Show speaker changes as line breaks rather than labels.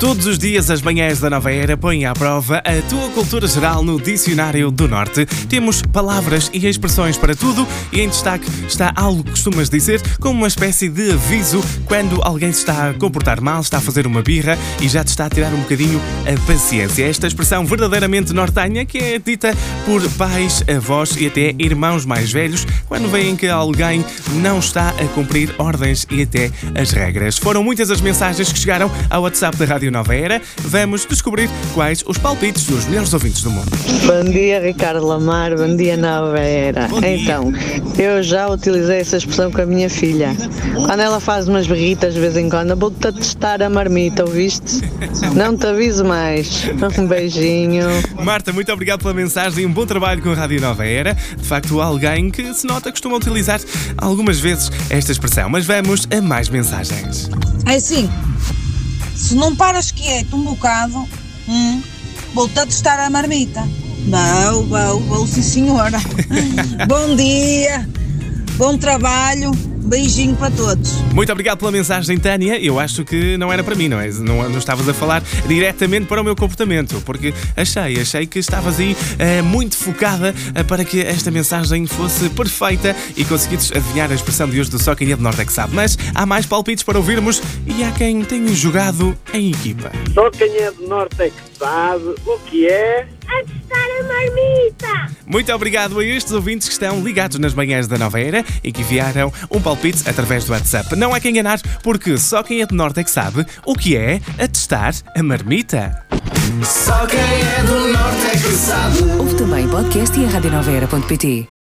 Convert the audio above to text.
Todos os dias as manhãs da nova era põem à prova a tua cultura geral no Dicionário do Norte. Temos palavras e expressões para tudo e em destaque está algo que costumas dizer como uma espécie de aviso quando alguém se está a comportar mal, está a fazer uma birra e já te está a tirar um bocadinho a paciência. Esta expressão verdadeiramente nortenha que é dita por pais, avós e até irmãos mais velhos quando veem que alguém não está a cumprir ordens e até as regras. Foram muitas as mensagens que chegaram ao WhatsApp da Rádio Nova Era. Vamos descobrir quais os palpites dos melhores ouvintes do mundo.
Bom dia, Ricardo Lamar. Bom dia, Nova Era. Então, eu já utilizei essa expressão com a minha filha. Quando ela faz umas berritas de vez em quando, vou-te a testar a marmita, ouviste? Não te aviso mais. Um beijinho.
Marta, muito obrigado pela mensagem. Um bom trabalho com a Rádio Nova Era. De facto, alguém que se nota costuma utilizar algumas vezes esta expressão. Mas vamos a mais mensagens.
É assim, se não paras quieto um bocado, hum, vou-te a testar a marmita. Vou, vou, vou, sim senhora. Bom dia, bom trabalho, beijinho para todos.
Muito obrigado pela mensagem, Tânia. Eu acho que não era para mim, não é? Não, não estavas a falar diretamente para o meu comportamento, porque achei, achei que estavas aí eh, muito focada eh, para que esta mensagem fosse perfeita e conseguisses adivinhar a expressão de hoje do Só Quem é de Norte é que sabe. Mas há mais palpites para ouvirmos e há quem tenha jogado em equipa.
Só quem é do norte é que sabe o que é.
A testar a marmita.
Muito obrigado a estes ouvintes que estão ligados nas manhãs da Nova Era e que enviaram um palpite através do WhatsApp. Não há quem enganar, porque só quem é de Norte é que sabe o que é atestar a marmita. Só quem é do Norte é que sabe.
Ouve também podcast e a.